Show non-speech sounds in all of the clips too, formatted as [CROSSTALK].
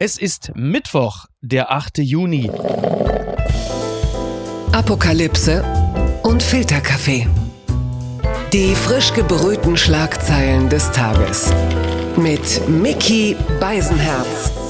Es ist Mittwoch, der 8. Juni. Apokalypse und Filterkaffee. Die frisch gebrühten Schlagzeilen des Tages. Mit Mickey Beisenherz.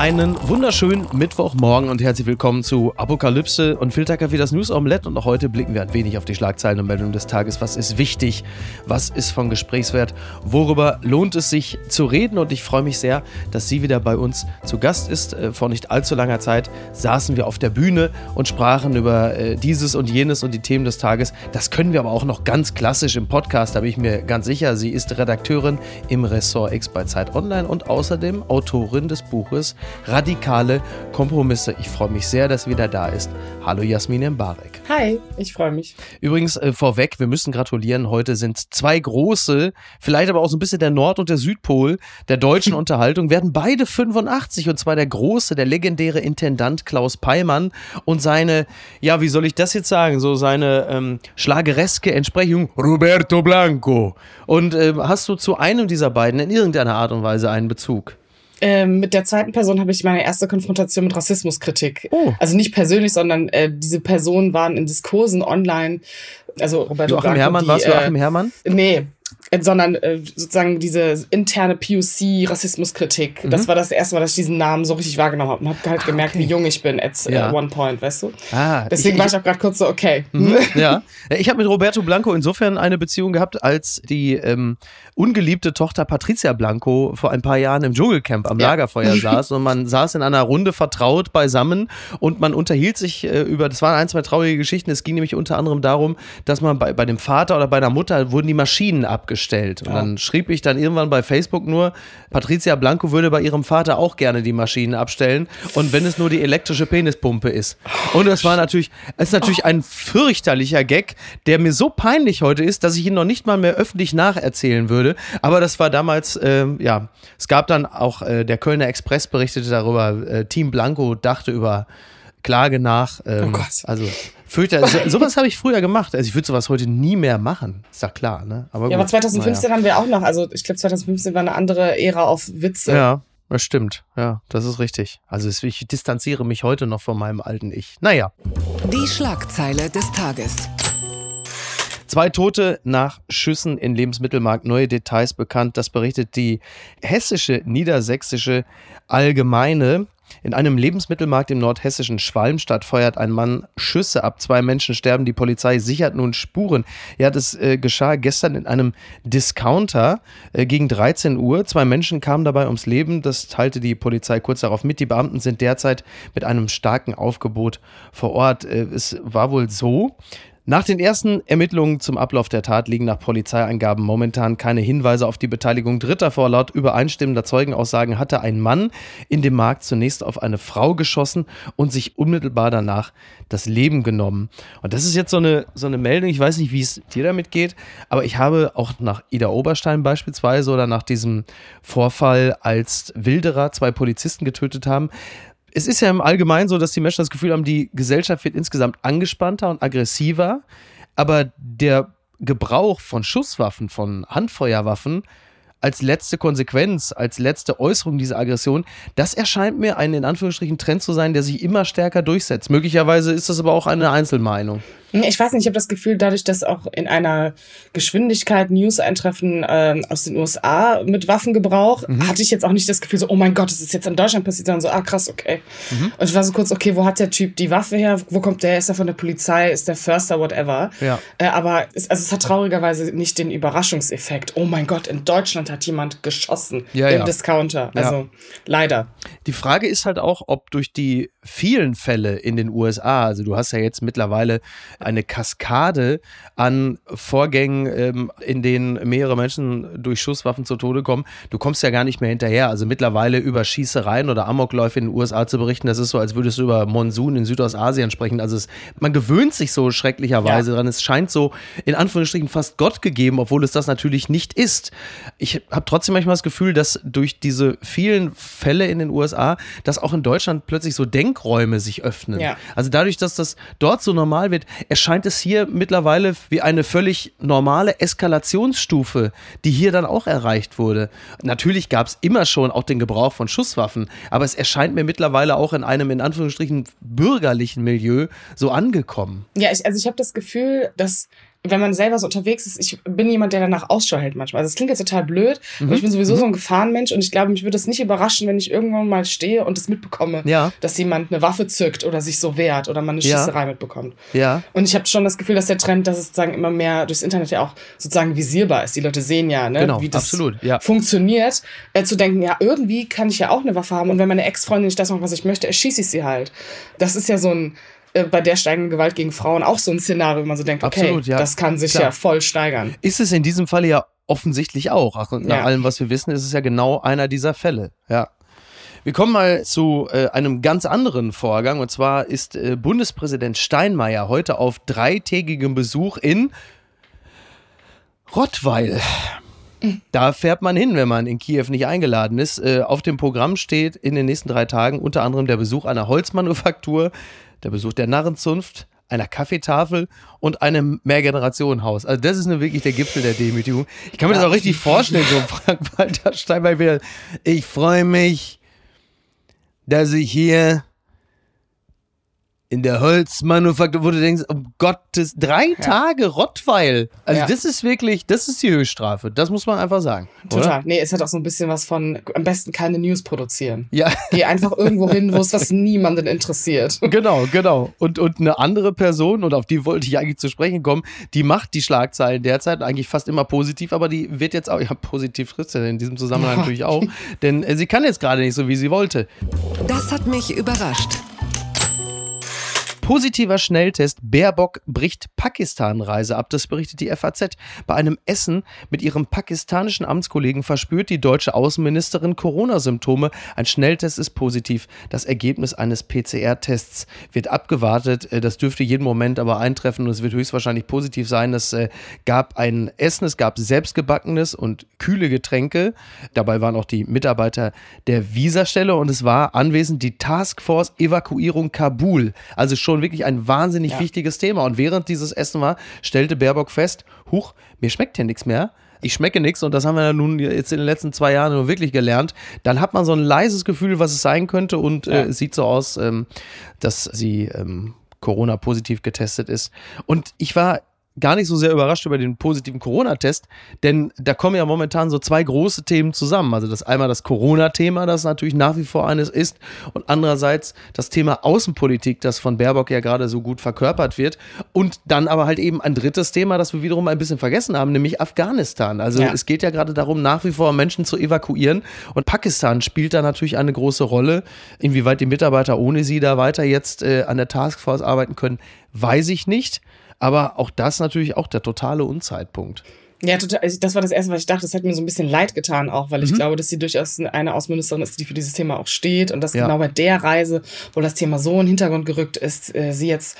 Einen wunderschönen Mittwochmorgen und herzlich willkommen zu Apokalypse und Filterkaffee, das News Omelette. Und auch heute blicken wir ein wenig auf die Schlagzeilen und Meldungen des Tages. Was ist wichtig? Was ist von Gesprächswert? Worüber lohnt es sich zu reden? Und ich freue mich sehr, dass sie wieder bei uns zu Gast ist. Äh, vor nicht allzu langer Zeit saßen wir auf der Bühne und sprachen über äh, dieses und jenes und die Themen des Tages. Das können wir aber auch noch ganz klassisch im Podcast, da bin ich mir ganz sicher. Sie ist Redakteurin im Ressort X bei Zeit Online und außerdem Autorin des Buches radikale Kompromisse. Ich freue mich sehr, dass wieder da ist. Hallo Jasmin Mbarek. Hi, ich freue mich. Übrigens äh, vorweg, wir müssen gratulieren. Heute sind zwei große, vielleicht aber auch so ein bisschen der Nord- und der Südpol der deutschen [LAUGHS] Unterhaltung, werden beide 85 und zwar der große, der legendäre Intendant Klaus Peimann und seine, ja, wie soll ich das jetzt sagen, so seine ähm, schlagereske Entsprechung Roberto Blanco. Und äh, hast du zu einem dieser beiden in irgendeiner Art und Weise einen Bezug? Ähm, mit der zweiten Person habe ich meine erste Konfrontation mit Rassismuskritik. Oh. Also nicht persönlich, sondern äh, diese Personen waren in Diskursen online. Also Roberto Joachim Herrmann, warst du Joachim äh, Herrmann? Nee, sondern äh, sozusagen diese interne POC-Rassismuskritik. Mhm. Das war das erste Mal, dass ich diesen Namen so richtig wahrgenommen habe und habe halt ah, gemerkt, okay. wie jung ich bin at ja. one point, weißt du? Ah, Deswegen ich, war ich auch gerade kurz so, okay. Mhm, [LAUGHS] ja, ich habe mit Roberto Blanco insofern eine Beziehung gehabt, als die ähm, ungeliebte Tochter Patricia Blanco vor ein paar Jahren im Dschungelcamp am ja. Lagerfeuer [LAUGHS] saß und man saß in einer Runde vertraut beisammen und man unterhielt sich äh, über, das waren ein, zwei traurige Geschichten, es ging nämlich unter anderem darum, dass man bei, bei dem Vater oder bei der Mutter wurden die Maschinen abgeschlossen abgestellt. Und ja. dann schrieb ich dann irgendwann bei Facebook nur, Patricia Blanco würde bei ihrem Vater auch gerne die Maschinen abstellen. Und wenn es nur die elektrische Penispumpe ist. Und das war natürlich, es ist natürlich ein fürchterlicher Gag, der mir so peinlich heute ist, dass ich ihn noch nicht mal mehr öffentlich nacherzählen würde. Aber das war damals, äh, ja, es gab dann auch, äh, der Kölner Express berichtete darüber, äh, Team Blanco dachte über Klage nach. Ähm, oh Gott. Also Fürchter, so, sowas habe ich früher gemacht. Also ich würde sowas heute nie mehr machen. Ist ja klar, ne? Aber ja, gut, aber 2015 naja. haben wir auch noch, also ich glaube 2015 war eine andere Ära auf Witze. Ja, das stimmt. Ja, das ist richtig. Also ich distanziere mich heute noch von meinem alten Ich. Naja. Die Schlagzeile des Tages. Zwei Tote nach Schüssen in Lebensmittelmarkt. Neue Details bekannt. Das berichtet die hessische, niedersächsische Allgemeine. In einem Lebensmittelmarkt im nordhessischen Schwalmstadt feuert ein Mann Schüsse ab. Zwei Menschen sterben. Die Polizei sichert nun Spuren. Ja, das äh, geschah gestern in einem Discounter äh, gegen 13 Uhr. Zwei Menschen kamen dabei ums Leben. Das teilte die Polizei kurz darauf mit. Die Beamten sind derzeit mit einem starken Aufgebot vor Ort. Äh, es war wohl so, nach den ersten Ermittlungen zum Ablauf der Tat liegen nach Polizeiangaben momentan keine Hinweise auf die Beteiligung Dritter vor. Laut übereinstimmender Zeugenaussagen hatte ein Mann in dem Markt zunächst auf eine Frau geschossen und sich unmittelbar danach das Leben genommen. Und das ist jetzt so eine, so eine Meldung, ich weiß nicht, wie es dir damit geht, aber ich habe auch nach Ida Oberstein beispielsweise oder nach diesem Vorfall, als Wilderer zwei Polizisten getötet haben, es ist ja im Allgemeinen so, dass die Menschen das Gefühl haben, die Gesellschaft wird insgesamt angespannter und aggressiver, aber der Gebrauch von Schusswaffen, von Handfeuerwaffen als letzte Konsequenz, als letzte Äußerung dieser Aggression, das erscheint mir ein in Anführungsstrichen Trend zu sein, der sich immer stärker durchsetzt. Möglicherweise ist das aber auch eine Einzelmeinung. Ich weiß nicht, ich habe das Gefühl, dadurch, dass auch in einer Geschwindigkeit News eintreffen äh, aus den USA mit Waffengebrauch, mhm. hatte ich jetzt auch nicht das Gefühl, so, oh mein Gott, das ist jetzt in Deutschland passiert, sondern so, ah krass, okay. Mhm. Und ich war so kurz, okay, wo hat der Typ die Waffe her? Wo kommt der? Ist er von der Polizei? Ist der Förster? Whatever. Ja. Äh, aber es, also es hat traurigerweise nicht den Überraschungseffekt. Oh mein Gott, in Deutschland hat jemand geschossen ja, im ja. Discounter. Also ja. leider. Die Frage ist halt auch, ob durch die vielen Fälle in den USA, also du hast ja jetzt mittlerweile eine Kaskade an Vorgängen, ähm, in denen mehrere Menschen durch Schusswaffen zu Tode kommen. Du kommst ja gar nicht mehr hinterher. Also mittlerweile über Schießereien oder Amokläufe in den USA zu berichten, das ist so, als würdest du über Monsun in Südostasien sprechen. Also es, man gewöhnt sich so schrecklicherweise dran. Es scheint so in Anführungsstrichen fast Gott gegeben, obwohl es das natürlich nicht ist. Ich ich habe trotzdem manchmal das Gefühl, dass durch diese vielen Fälle in den USA, dass auch in Deutschland plötzlich so Denkräume sich öffnen. Ja. Also dadurch, dass das dort so normal wird, erscheint es hier mittlerweile wie eine völlig normale Eskalationsstufe, die hier dann auch erreicht wurde. Natürlich gab es immer schon auch den Gebrauch von Schusswaffen, aber es erscheint mir mittlerweile auch in einem in Anführungsstrichen bürgerlichen Milieu so angekommen. Ja, ich, also ich habe das Gefühl, dass wenn man selber so unterwegs ist, ich bin jemand, der danach Ausschau hält manchmal. Also es klingt jetzt total blöd, Mhm. aber ich bin sowieso so ein Gefahrenmensch und ich glaube, mich würde es nicht überraschen, wenn ich irgendwann mal stehe und es mitbekomme, Ja. dass jemand eine Waffe zückt oder sich so wehrt oder man eine Ja. Schießerei mitbekommt. Ja. Und ich habe schon das Gefühl, dass der Trend, dass es sozusagen immer mehr durchs Internet ja auch sozusagen visierbar ist. Die Leute sehen ja, ne, Genau, wie das absolut, ja. funktioniert, äh, zu denken, ja, irgendwie kann ich ja auch eine Waffe haben und wenn meine Ex-Freundin nicht das macht, was ich möchte, erschieße ich sie halt. Das ist ja so ein äh, bei der steigenden Gewalt gegen Frauen auch so ein Szenario, wo man so denkt, okay, Absolut, ja. das kann sich Klar. ja voll steigern. Ist es in diesem Falle ja offensichtlich auch. Ach, und nach Ja. allem, was wir wissen, ist es ja genau einer dieser Fälle. Ja. Wir kommen mal zu äh, einem ganz anderen Vorgang. Und zwar ist äh, Bundespräsident Steinmeier heute auf dreitägigem Besuch in Rottweil. Da fährt man hin, wenn man in Kiew nicht eingeladen ist. Äh, auf dem Programm steht in den nächsten drei Tagen unter anderem der Besuch einer Holzmanufaktur, der Besuch der Narrenzunft, einer Kaffeetafel und einem Mehrgenerationenhaus. Also das ist nur wirklich der Gipfel der Demütigung. Ich kann mir das auch richtig vorstellen, so Frank-Walter Steinmeier wieder. Ich freue mich, dass ich hier in der Holzmanufaktur, wo du denkst, um Gottes, drei Tage Rottweil. Also Ja. das ist wirklich, das ist die Höchststrafe. Das muss man einfach sagen. Oder? Total. Nee, es hat auch so ein bisschen was von, am besten keine News produzieren. Ja, Geh einfach irgendwo hin, wo es was [LAUGHS] niemanden interessiert. genau, genau. Und, und eine andere Person, und auf die wollte ich eigentlich zu sprechen kommen, die macht die Schlagzeilen derzeit eigentlich fast immer positiv, aber die wird jetzt auch, ja, positiv trifft in diesem Zusammenhang Ja. natürlich auch, denn äh, sie kann jetzt gerade nicht so, wie sie wollte. Das hat mich überrascht. Positiver Schnelltest. Baerbock bricht Pakistan-Reise ab. Das berichtet die FAZ. Bei einem Essen mit ihrem pakistanischen Amtskollegen verspürt die deutsche Außenministerin Corona-Symptome. Ein Schnelltest ist positiv. Das Ergebnis eines PCR-Tests wird abgewartet. Äh, Das dürfte jeden Moment aber eintreffen und es wird höchstwahrscheinlich positiv sein. Es äh, gab ein Essen, es gab selbstgebackenes und kühle Getränke. Dabei waren auch die Mitarbeiter der Visastelle und es war anwesend die Taskforce Evakuierung Kabul. Also schon wirklich ein wahnsinnig Ja. wichtiges Thema. Und während dieses Essen war, stellte Baerbock fest, huch, mir schmeckt hier nichts mehr. Ich schmecke nichts und das haben wir ja nun jetzt in den letzten zwei Jahren nur wirklich gelernt. Dann hat man so ein leises Gefühl, was es sein könnte und äh, Ja. es sieht so aus, ähm, dass sie ähm, Corona-positiv getestet ist. Und ich war gar nicht so sehr überrascht über den positiven Corona-Test, denn da kommen ja momentan so zwei große Themen zusammen. Also das einmal das Corona-Thema, das natürlich nach wie vor eines ist, und andererseits das Thema Außenpolitik, das von Baerbock ja gerade so gut verkörpert wird. Und dann aber halt eben ein drittes Thema, das wir wiederum ein bisschen vergessen haben, nämlich Afghanistan. Also Ja. es geht ja gerade darum, nach wie vor Menschen zu evakuieren. Und Pakistan spielt da natürlich eine große Rolle. Inwieweit die Mitarbeiter ohne sie da weiter jetzt äh, an der Taskforce arbeiten können, weiß ich nicht. Aber auch das natürlich auch der totale Unzeitpunkt. Ja, total. Also Das war das Erste, was ich dachte. Das hat mir so ein bisschen leid getan auch, weil ich Mhm. glaube, dass sie durchaus eine Außenministerin ist, die für dieses Thema auch steht und dass Ja. genau bei der Reise, wo das Thema so in den Hintergrund gerückt ist, äh, sie jetzt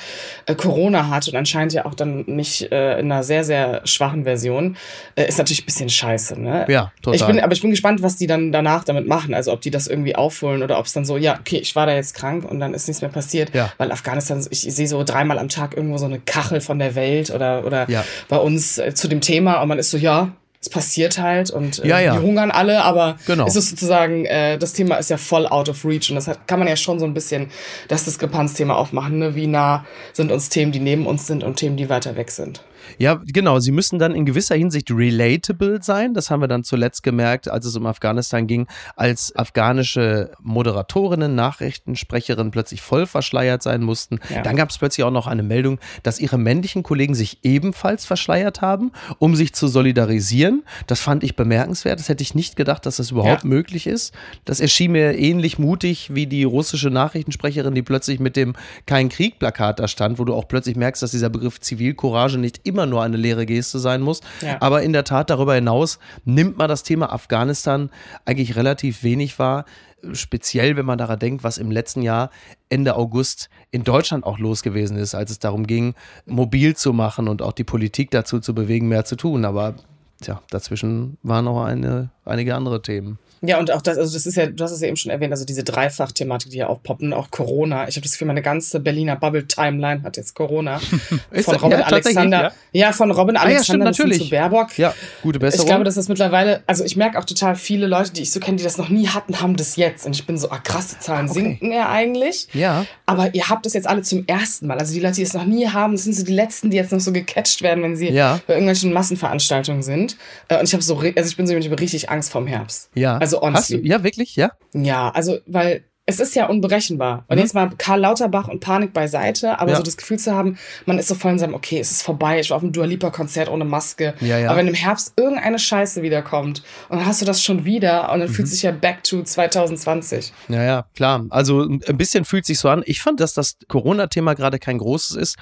äh, Corona hat und anscheinend ja auch dann nicht äh, in einer sehr, sehr schwachen Version, ist natürlich ein bisschen scheiße. Ne? Ja, total. Ich bin, aber ich bin gespannt, was die dann danach damit machen. Also ob die das irgendwie aufholen oder ob es dann so, ja, okay, ich war da jetzt krank und dann ist nichts mehr passiert. Ja. Weil Afghanistan, ich sehe so dreimal am Tag irgendwo so eine Kachel von der Welt oder, oder Ja. bei uns zu dem Thema und man ist so, ja, es passiert halt und äh, Ja, ja. die hungern alle, aber Genau. es ist sozusagen, äh, das Thema ist ja voll out of reach und das hat, kann man ja schon so ein bisschen das Diskrepanzthema aufmachen, ne? wie nah sind uns Themen, die neben uns sind und Themen, die weiter weg sind. Ja, genau. Sie müssen dann in gewisser Hinsicht relatable sein. Das haben wir dann zuletzt gemerkt, als es um Afghanistan ging, als afghanische Moderatorinnen, Nachrichtensprecherinnen plötzlich voll verschleiert sein mussten. Ja. Dann gab es plötzlich auch noch eine Meldung, dass ihre männlichen Kollegen sich ebenfalls verschleiert haben, um sich zu solidarisieren. Das fand ich bemerkenswert. Das hätte ich nicht gedacht, dass das überhaupt Ja. möglich ist. Das erschien mir ähnlich mutig wie die russische Nachrichtensprecherin, die plötzlich mit dem Kein Krieg-Plakat da stand, wo du auch plötzlich merkst, dass dieser Begriff Zivilcourage nicht immer nur eine leere Geste sein muss. Ja. Aber in der Tat darüber hinaus nimmt man das Thema Afghanistan eigentlich relativ wenig wahr. Speziell, wenn man daran denkt, was im letzten Jahr Ende August in Deutschland auch los gewesen ist, als es darum ging, mobil zu machen und auch die Politik dazu zu bewegen, mehr zu tun. Aber tja, dazwischen waren noch eine, einige andere Themen. Ja, und auch das, also das ist ja, du hast es ja eben schon erwähnt, also diese Dreifach-Thematik, die hier aufpoppen, auch Corona. Ich habe das Gefühl, meine ganze Berliner Bubble-Timeline hat jetzt Corona. [LAUGHS] von Robin ja, Alexander. Ja? ja? von Robin ah, Alexander ja, stimmt, zu Baerbock. Ja, gute Besserung. Ich glaube, dass das mittlerweile, also ich merke auch total viele Leute, die ich so kenne, die das noch nie hatten, haben das jetzt. Und ich bin so, ah, krasse Zahlen okay. sinken ja eigentlich. Ja. Aber ihr habt das jetzt alle zum ersten Mal. Also die Leute, die es noch nie haben, das sind so die letzten, die jetzt noch so gecatcht werden, wenn sie ja. bei irgendwelchen Massenveranstaltungen sind. Äh, und ich habe so, also ich bin so ich richtig Angst vorm Herbst. Ja. Also honestly. Hast du, ja, wirklich, ja? Ja, also, weil es ist ja unberechenbar. Und mhm. jetzt mal Karl Lauterbach und Panik beiseite, aber ja. so das Gefühl zu haben, man ist so voll in seinem, okay, es ist vorbei, ich war auf einem Dua Lipa Konzert ohne Maske. Ja, ja. Aber wenn im Herbst irgendeine Scheiße wiederkommt und dann hast du das schon wieder und dann mhm. fühlt sich ja back to 2020. Ja, ja, klar. Also ein bisschen fühlt sich so an. Ich fand, dass das Corona-Thema gerade kein großes ist,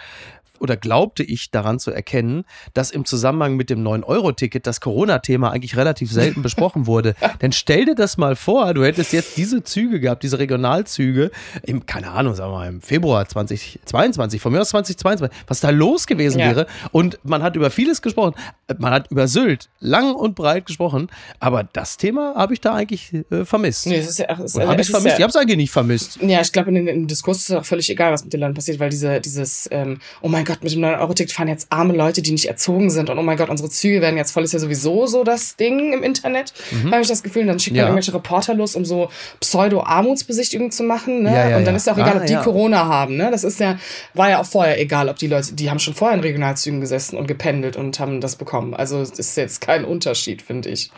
oder glaubte ich daran zu erkennen, dass im Zusammenhang mit dem 9-Euro-Ticket das Corona-Thema eigentlich relativ selten besprochen wurde. [LAUGHS] Denn stell dir das mal vor, du hättest jetzt diese Züge gehabt, diese Regionalzüge, im, keine Ahnung, sagen wir mal, im Februar 2022, von mir aus 2022, was da los gewesen ja. wäre. Und man hat über vieles gesprochen. Man hat über Sylt lang und breit gesprochen, aber das Thema habe ich da eigentlich äh, vermisst. Nee, es ist ja, es, also, habe ich vermisst? Ja, ich habe es eigentlich nicht vermisst. Ja, ich glaube, in dem Diskurs ist es auch völlig egal, was mit den Leuten passiert, weil diese, dieses, ähm, oh mein Gott, mit dem 9-Euro-Ticket fahren jetzt arme Leute, die nicht erzogen sind und oh mein Gott, unsere Züge werden jetzt voll, ist ja sowieso so das Ding im Internet, mhm. habe ich das Gefühl. Und dann schickt ja. man irgendwelche Reporter los, um so Pseudo-Armutsbesichtigungen zu machen. Ne? Ja, ja, und dann ist ja auch egal, ah, ob die Corona haben. Ne? Das ist ja, war ja auch vorher egal, ob die Leute, die haben schon vorher in Regionalzügen gesessen und gependelt und haben das bekommen. Also das ist jetzt kein Unterschied, finde ich.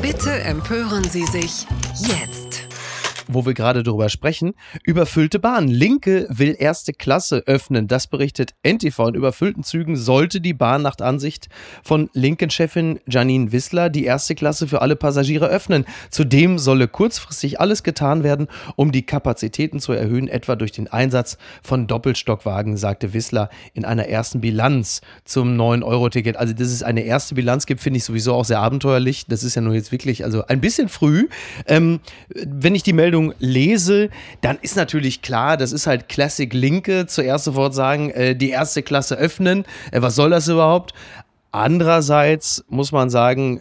Bitte empören Sie sich jetzt wo wir gerade darüber sprechen. Überfüllte Bahn. Linke will erste Klasse öffnen. Das berichtet NTV. In überfüllten Zügen sollte die Bahn nach Ansicht von Linken-Chefin Janine Wissler die erste Klasse für alle Passagiere öffnen. Zudem solle kurzfristig alles getan werden, um die Kapazitäten zu erhöhen, etwa durch den Einsatz von Doppelstockwagen, sagte Wissler in einer ersten Bilanz zum 9-Euro-Ticket. Also, dass es eine erste Bilanz gibt, finde ich sowieso auch sehr abenteuerlich. Das ist ja nur jetzt wirklich, also ein bisschen früh. Ähm, wenn ich die Meldung Meldung lese, dann ist natürlich klar, das ist halt Classic Linke, zuerst sofort sagen, äh, die erste Klasse öffnen. Äh, was soll das überhaupt? Andererseits muss man sagen,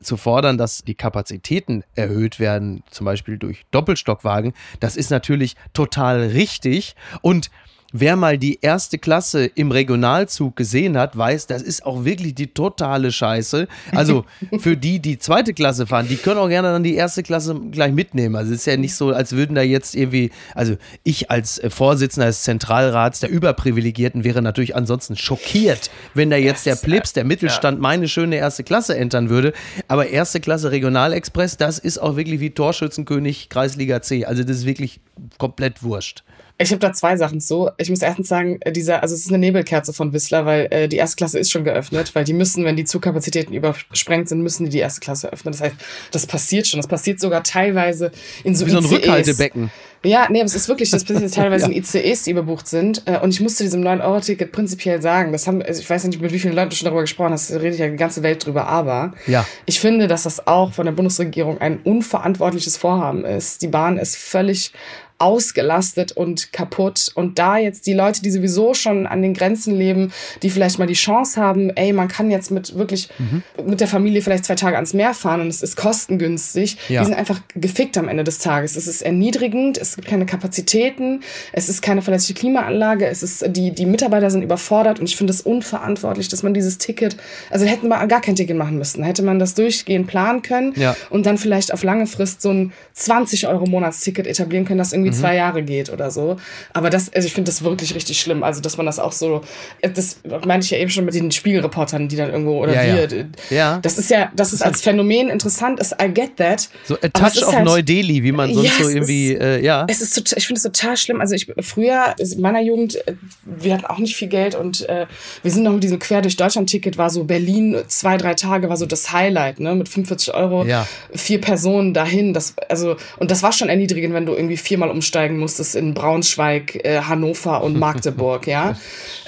zu fordern, dass die Kapazitäten erhöht werden, zum Beispiel durch Doppelstockwagen, das ist natürlich total richtig. Und Wer mal die erste Klasse im Regionalzug gesehen hat, weiß, das ist auch wirklich die totale Scheiße. Also [LAUGHS] für die, die zweite Klasse fahren, die können auch gerne dann die erste Klasse gleich mitnehmen. Also es ist ja nicht so, als würden da jetzt irgendwie, also ich als äh, Vorsitzender des Zentralrats der Überprivilegierten wäre natürlich ansonsten schockiert, wenn da jetzt der Plips, der Mittelstand, meine schöne erste Klasse entern würde. Aber erste Klasse Regionalexpress, das ist auch wirklich wie Torschützenkönig Kreisliga C. Also das ist wirklich komplett wurscht. Ich habe da zwei Sachen zu. Ich muss erstens sagen, äh, dieser, also es ist eine Nebelkerze von Whistler, weil äh, die erste Klasse ist schon geöffnet, weil die müssen, wenn die Zugkapazitäten übersprengt sind, müssen die die erste Klasse öffnen. Das heißt, das passiert schon. Das passiert sogar teilweise in so Wie so ein ICEs. Rückhaltebecken. Ja, nee, aber es ist wirklich, das passiert [LAUGHS] teilweise ja. in ICEs, die überbucht sind. Äh, und ich muss zu diesem 9-Euro-Ticket prinzipiell sagen, das haben, also ich weiß nicht, mit wie vielen Leuten du schon darüber gesprochen hast, da redet ja die ganze Welt drüber, aber ja. ich finde, dass das auch von der Bundesregierung ein unverantwortliches Vorhaben ist. Die Bahn ist völlig ausgelastet und kaputt. Und da jetzt die Leute, die sowieso schon an den Grenzen leben, die vielleicht mal die Chance haben, ey, man kann jetzt mit wirklich mhm. mit der Familie vielleicht zwei Tage ans Meer fahren und es ist kostengünstig, ja. die sind einfach gefickt am Ende des Tages. Es ist erniedrigend, es gibt keine Kapazitäten, es ist keine verlässliche Klimaanlage, es ist, die, die Mitarbeiter sind überfordert und ich finde es unverantwortlich, dass man dieses Ticket, also hätten wir gar kein Ticket machen müssen, hätte man das durchgehend planen können ja. und dann vielleicht auf lange Frist so ein 20 Euro Monatsticket etablieren können, das irgendwie irgendwie mhm. zwei Jahre geht oder so. Aber das, also ich finde das wirklich richtig schlimm. Also, dass man das auch so, das meinte ich ja eben schon mit den Spiegelreportern, die dann irgendwo, oder ja, wir, ja. ja. das ist ja, das ist als Phänomen interessant, ist, I get that. So a touch of halt, Neu-Delhi, wie man sonst ja, so irgendwie, ist, äh, ja. Es ist total, ich finde es total schlimm. Also ich, früher, in meiner Jugend, äh, wir hatten auch nicht viel Geld und äh, wir sind noch mit diesem Quer durch Deutschland-Ticket, war so Berlin zwei, drei Tage, war so das Highlight, ne, mit 45 Euro, ja. vier Personen dahin, das, also, und das war schon erniedrigend, wenn du irgendwie viermal um umsteigen musstest in Braunschweig, äh, Hannover und [LAUGHS] Magdeburg, ja.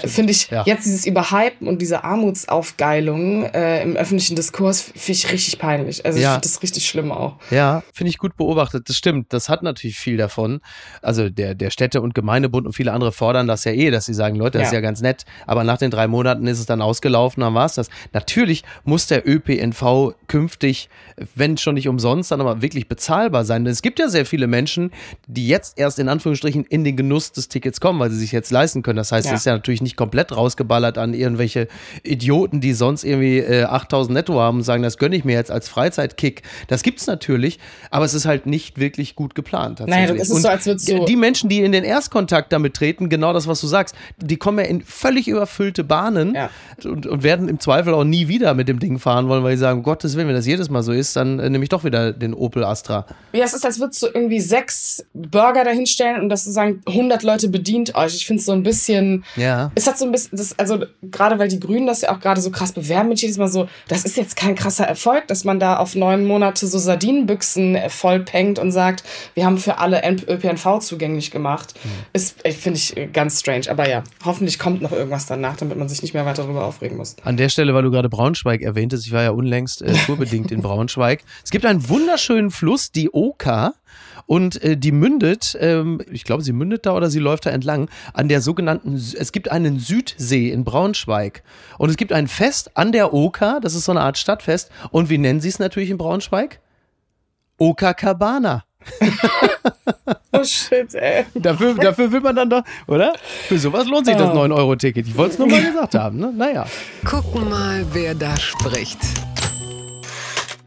Finde ich Ja. jetzt dieses Überhypen und diese Armutsaufgeilung äh, im öffentlichen Diskurs finde ich richtig peinlich. Also ich Ja. finde das richtig schlimm auch. Ja, finde ich gut beobachtet. Das stimmt. Das hat natürlich viel davon. Also der, der Städte- und Gemeindebund und viele andere fordern das ja eh, dass sie sagen, Leute, das ist Ja. ja ganz nett. Aber nach den drei Monaten ist es dann ausgelaufen, dann war es das. Natürlich muss der ÖPNV künftig, wenn schon nicht umsonst, dann aber wirklich bezahlbar sein. Denn es gibt ja sehr viele Menschen, die jetzt erst in Anführungsstrichen in den Genuss des Tickets kommen, weil sie sich jetzt leisten können. Das heißt, Ja. es ist ja natürlich nicht komplett rausgeballert an irgendwelche Idioten, die sonst irgendwie äh, 8000 netto haben und sagen, das gönne ich mir jetzt als Freizeitkick. Das gibt's natürlich, aber es ist halt nicht wirklich gut geplant. Naja, das ist Und so, als würdest du- Die Menschen, die in den Erstkontakt damit treten, genau das, was du sagst, die kommen ja in völlig überfüllte Bahnen Ja. und, und werden im Zweifel auch nie wieder mit dem Ding fahren wollen, weil sie sagen, um Gottes Willen, wenn das jedes Mal so ist, dann äh, nehme ich doch wieder den Opel Astra. Ja, es ist, als würdest du irgendwie sechs Burger dahinstellen und das sagen, 100 Leute bedient euch. Ich finde es so ein bisschen, Ja. es hat so ein bisschen, das, also gerade weil die Grünen das ja auch gerade so krass bewerben mit jedes Mal so, das ist jetzt kein krasser Erfolg, dass man da auf neun Monate so Sardinenbüchsen äh, vollpengt und sagt, wir haben für alle ÖPNV zugänglich gemacht. Ist, äh, finde ich, äh, ganz strange. Aber ja, hoffentlich kommt noch irgendwas danach, damit man sich nicht mehr weiter darüber aufregen muss. An der Stelle, weil du gerade Braunschweig erwähntest, ich war ja unlängst äh, tourbedingt in Braunschweig. Es gibt einen wunderschönen Fluss, die Oka. Und äh, die mündet, ähm, ich glaube, sie mündet da oder sie läuft da entlang, an der sogenannten, es gibt einen Südsee in Braunschweig. Und es gibt ein Fest an der Oka, das ist so eine Art Stadtfest. Und wie nennen sie es natürlich in Braunschweig? Oka Cabana. [LAUGHS] Oh shit, ey. Dafür, dafür will man dann doch, oder? Für sowas lohnt sich das 9-Euro-Ticket. Ich wollte es nur mal gesagt haben, ne? Naja. Gucken mal, wer da spricht.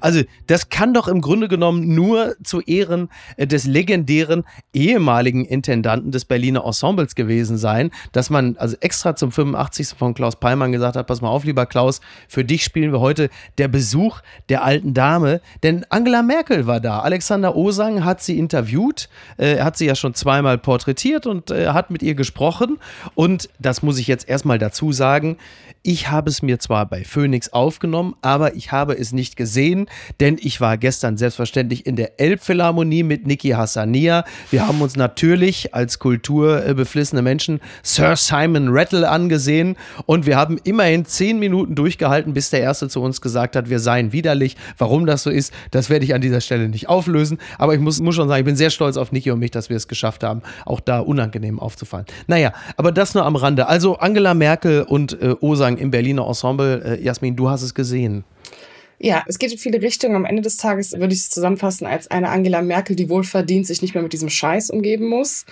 Also, das kann doch im Grunde genommen nur zu Ehren äh, des legendären ehemaligen Intendanten des Berliner Ensembles gewesen sein, dass man also extra zum 85. von Klaus Peimann gesagt hat, pass mal auf, lieber Klaus, für dich spielen wir heute der Besuch der alten Dame, denn Angela Merkel war da. Alexander Osang hat sie interviewt, äh, hat sie ja schon zweimal porträtiert und äh, hat mit ihr gesprochen und das muss ich jetzt erstmal dazu sagen, ich habe es mir zwar bei Phoenix aufgenommen, aber ich habe es nicht gesehen, denn ich war gestern selbstverständlich in der Elbphilharmonie mit Niki Hassania. Wir haben uns natürlich als kulturbeflissene Menschen Sir Simon Rattle angesehen und wir haben immerhin zehn Minuten durchgehalten, bis der Erste zu uns gesagt hat, wir seien widerlich. Warum das so ist, das werde ich an dieser Stelle nicht auflösen, aber ich muss, muss schon sagen, ich bin sehr stolz auf Niki und mich, dass wir es geschafft haben, auch da unangenehm aufzufallen. Naja, aber das nur am Rande. Also Angela Merkel und äh, Osang im Berliner Ensemble. Äh, Jasmin, du hast es gesehen. Ja, es geht in viele Richtungen. Am Ende des Tages würde ich es zusammenfassen als eine Angela Merkel, die wohl verdient sich nicht mehr mit diesem Scheiß umgeben muss,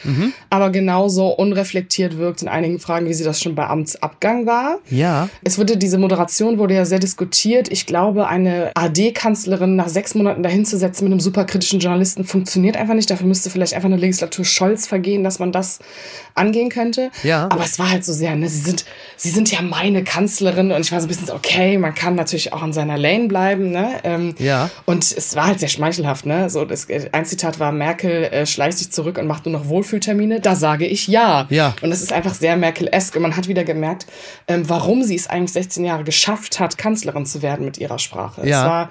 aber genauso unreflektiert wirkt in einigen Fragen, wie sie das schon bei Amtsabgang war. Ja. Es wurde, diese Moderation wurde ja sehr diskutiert. Ich glaube, eine AD-Kanzlerin nach sechs Monaten dahinzusetzen mit einem superkritischen Journalisten funktioniert einfach nicht. Dafür müsste vielleicht einfach eine Legislatur Scholz vergehen, dass man das angehen könnte. Ja. Aber es war halt so sehr, ne, sie sind, sie sind ja meine Kanzlerin und ich war so ein bisschen so, okay, man kann natürlich auch in seiner Lane bleiben, ne? Ähm, Ja. Und es war halt sehr schmeichelhaft, ne? So, das, ein Zitat war, Merkel äh, schleicht sich zurück und macht nur noch Wohlfühltermine. Da sage ich ja. Ja. Und das ist einfach sehr Merkel-esk. Und man hat wieder gemerkt, ähm, warum sie es eigentlich 16 Jahre geschafft hat, Kanzlerin zu werden mit ihrer Sprache. Ja. Es war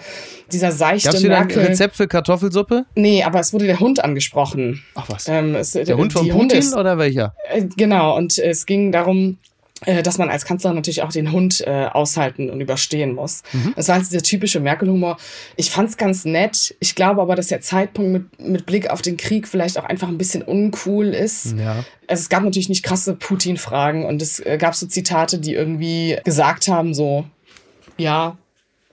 dieser seichte Gab es wieder ein Merkel. Rezept für Kartoffelsuppe? Nee, aber es wurde der Hund angesprochen. Ach was. Ähm, es, der Hund von die Putin Hundes- oder welcher? äh, Genau, und es ging darum, äh, dass man als Kanzler natürlich auch den Hund äh, aushalten und überstehen muss. Das war jetzt dieser typische Merkel-Humor. Ich fand's ganz nett. Ich glaube aber, dass der Zeitpunkt mit, mit Blick auf den Krieg vielleicht auch einfach ein bisschen uncool ist. Ja. Also es gab natürlich nicht krasse Putin-Fragen und es äh, gab so Zitate, die irgendwie gesagt haben, so, ja,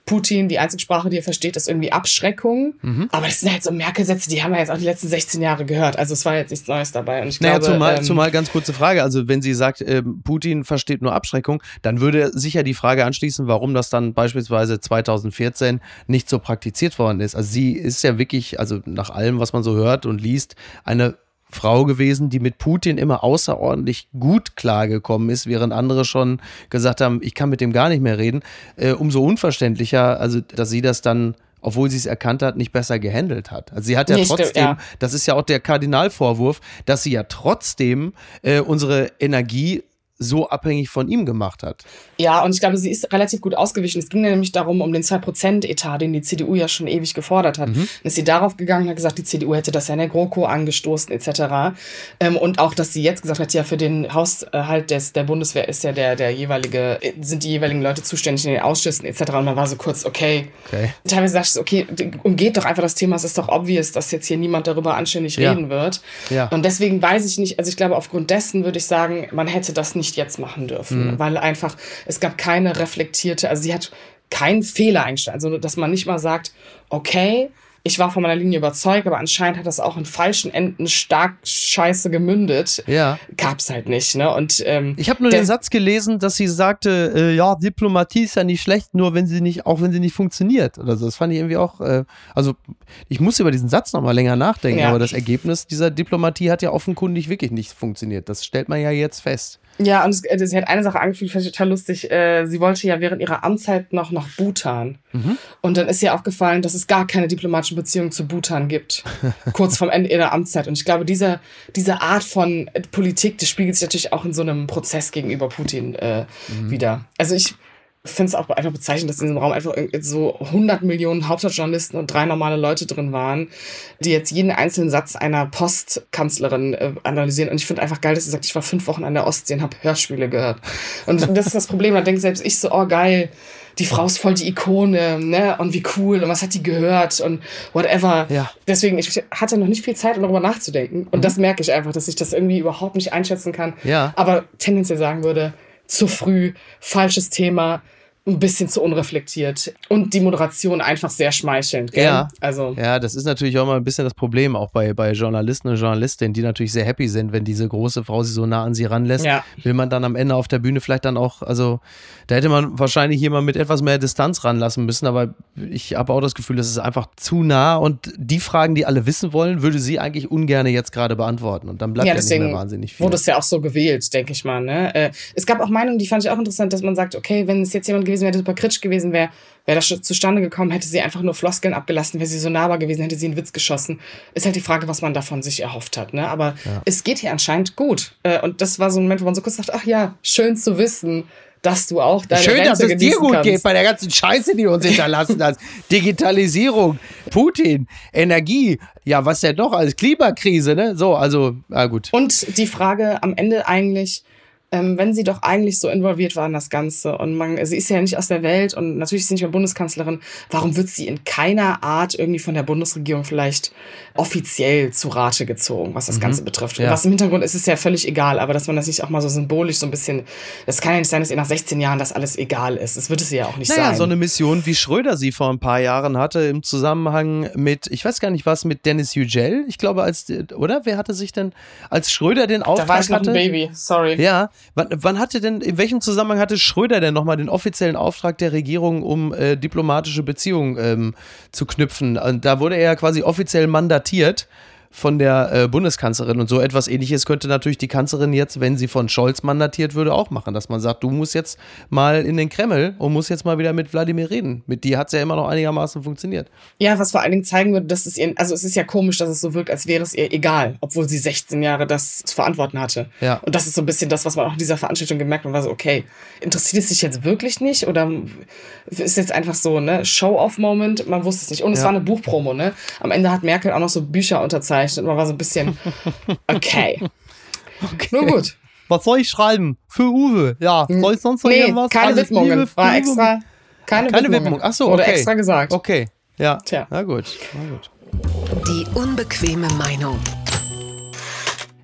Putin, die einzige Sprache, die er versteht, ist irgendwie Abschreckung. Mhm. Aber das sind halt so Merkel-Sätze, die haben wir jetzt auch die letzten 16 Jahre gehört. Also es war jetzt nichts Neues dabei. Und ich Naja, glaube, zumal, ähm, zumal ganz kurze Frage. Also, wenn sie sagt, ähm, Putin versteht nur Abschreckung, dann würde sicher die Frage anschließen, warum das dann beispielsweise 2014 nicht so praktiziert worden ist. Also, sie ist ja wirklich, also nach allem, was man so hört und liest, eine Frau gewesen, die mit Putin immer außerordentlich gut klargekommen ist, während andere schon gesagt haben, ich kann mit dem gar nicht mehr reden. Äh, umso unverständlicher, also dass sie das dann, obwohl sie es erkannt hat, nicht besser gehandelt hat. Also sie hat ja Nee, stimmt, trotzdem, ja. das ist ja auch der Kardinalvorwurf, dass sie ja trotzdem äh, unsere Energie so abhängig von ihm gemacht hat. Ja, und ich glaube, sie ist relativ gut ausgewichen. Es ging nämlich darum, um den 2%-Etat, den die CDU ja schon ewig gefordert hat. Mhm. Dann ist sie darauf gegangen und hat gesagt, die CDU hätte das ja in der GroKo angestoßen, etc. Ähm, und auch, dass sie jetzt gesagt hat, ja, für den Haushalt des, der Bundeswehr ist ja der, der jeweilige, sind die jeweiligen Leute zuständig in den Ausschüssen, etc. Und man war so kurz, okay. okay. Teilweise sagst du, okay, umgeht doch einfach das Thema, es ist doch obvious, dass jetzt hier niemand darüber anständig ja. reden wird. Ja. Und deswegen weiß ich nicht, also ich glaube, aufgrund dessen würde ich sagen, man hätte das nicht jetzt machen dürfen, mhm. weil einfach es gab keine reflektierte, also sie hat keinen Fehler eingestellt. Also, dass man nicht mal sagt, okay, ich war von meiner Linie überzeugt, aber anscheinend hat das auch in falschen Enden stark scheiße gemündet. Ja. Gab's halt nicht, ne? Und ähm, ich habe nur den Satz gelesen, dass sie sagte, äh, ja, Diplomatie ist ja nicht schlecht, nur wenn sie nicht, auch wenn sie nicht funktioniert oder so. Das fand ich irgendwie auch, äh, also ich muss über diesen Satz nochmal länger nachdenken, ja. aber das Ergebnis dieser Diplomatie hat ja offenkundig wirklich nicht funktioniert. Das stellt man ja jetzt fest. Ja, und es, äh, sie hat eine Sache angefühlt, fand ich total lustig. Äh, sie wollte ja während ihrer Amtszeit noch nach Bhutan. Mhm. Und dann ist ihr aufgefallen, dass es gar keine diplomatischen Beziehungen zu Bhutan gibt. [LAUGHS] kurz vorm Ende ihrer Amtszeit. Und ich glaube, diese, diese Art von Politik, das spiegelt sich natürlich auch in so einem Prozess gegenüber Putin äh, mhm. wieder. Also ich finde es auch einfach bezeichnend, dass in diesem Raum einfach so 100 Millionen Hauptstadtjournalisten und drei normale Leute drin waren, die jetzt jeden einzelnen Satz einer Postkanzlerin äh, analysieren. Und ich finde einfach geil, dass sie sagt, ich war fünf Wochen an der Ostsee und habe Hörspiele gehört. Und das ist das Problem, da denke selbst ich so, oh geil, die Frau ist voll die Ikone, ne? Und wie cool und was hat die gehört und whatever. Ja. Deswegen, ich hatte noch nicht viel Zeit, um darüber nachzudenken. Und mhm. das merke ich einfach, dass ich das irgendwie überhaupt nicht einschätzen kann. Ja. Aber tendenziell sagen würde, zu früh, falsches Thema, ein bisschen zu unreflektiert und die Moderation einfach sehr schmeichelnd. Gell? Ja, also. ja, das ist natürlich auch mal ein bisschen das Problem, auch bei, bei Journalisten und Journalistinnen, die natürlich sehr happy sind, wenn diese große Frau sie so nah an sie ranlässt. Ja. Will man dann am Ende auf der Bühne vielleicht dann auch, also da hätte man wahrscheinlich jemand mit etwas mehr Distanz ranlassen müssen, aber ich habe auch das Gefühl, das ist einfach zu nah und die Fragen, die alle wissen wollen, würde sie eigentlich ungern jetzt gerade beantworten und dann bleibt ja, ja nicht mehr wahnsinnig viel. Wurde es ja auch so gewählt, denke ich mal. Ne? Äh, es gab auch Meinungen, die fand ich auch interessant, dass man sagt, okay, wenn es jetzt jemand gewesen gewesen wäre, super kritisch gewesen wäre, wäre das zustande gekommen, hätte sie einfach nur Floskeln abgelassen, wäre sie so nahbar gewesen, hätte sie einen Witz geschossen. Ist halt die Frage, was man davon sich erhofft hat. Ne? Aber ja. es geht hier anscheinend gut. Äh, und das war so ein Moment, wo man so kurz dachte, ach ja, schön zu wissen, dass du auch deine Schön, Rente dass es dir gut kannst. geht bei der ganzen Scheiße, die du uns hinterlassen hast. [LAUGHS] Digitalisierung, Putin, Energie, ja, was denn noch als Klimakrise, ne? So, also, na gut. Und die Frage am Ende eigentlich, ähm, wenn sie doch eigentlich so involviert war in das Ganze und man, sie ist ja nicht aus der Welt und natürlich ist sie nicht mehr Bundeskanzlerin, warum wird sie in keiner Art irgendwie von der Bundesregierung vielleicht offiziell zu Rate gezogen, was das mhm. Ganze betrifft? Ja. Was im Hintergrund ist, ist ja völlig egal, aber dass man das nicht auch mal so symbolisch so ein bisschen, das kann ja nicht sein, dass ihr nach 16 Jahren das alles egal ist. Das wird es ja auch nicht naja, sein. so eine Mission, wie Schröder sie vor ein paar Jahren hatte im Zusammenhang mit, ich weiß gar nicht was, mit Dennis Yücel, ich glaube als, oder? Wer hatte sich denn, als Schröder den Auftrag hatte? Da war ich noch ein Baby, sorry. Ja, Wann, wann hatte denn, in welchem Zusammenhang hatte Schröder denn nochmal den offiziellen Auftrag der Regierung, um äh, diplomatische Beziehungen ähm, zu knüpfen? Und da wurde er ja quasi offiziell mandatiert von der äh, Bundeskanzlerin. Und so etwas ähnliches könnte natürlich die Kanzlerin jetzt, wenn sie von Scholz mandatiert würde, auch machen. Dass man sagt, du musst jetzt mal in den Kreml und musst jetzt mal wieder mit Wladimir reden. Mit dir hat es ja immer noch einigermaßen funktioniert. Ja, was vor allen Dingen zeigen würde, dass es ihr, also es ist ja komisch, dass es so wirkt, als wäre es ihr egal, obwohl sie 16 Jahre das zu verantworten hatte. Ja. Und das ist so ein bisschen das, was man auch in dieser Veranstaltung gemerkt hat. Man war so, okay, interessiert es sich jetzt wirklich nicht? Oder ist jetzt einfach so, ne, Show-off-Moment? Man wusste es nicht. Und es ja. war eine Buchpromo, ne? Am Ende hat Merkel auch noch so Bücher unterzeichnet gezeichnet. Man war so ein bisschen, okay. [LAUGHS] okay. Nur gut. Was soll ich schreiben? Für Uwe. Ja, soll ich sonst noch nee, irgendwas? keine Alles Widmungen. War extra, keine, keine Widmung. Ach so, okay. Wurde extra gesagt. Okay, ja. Tja. Na gut. Na gut. Die unbequeme Meinung.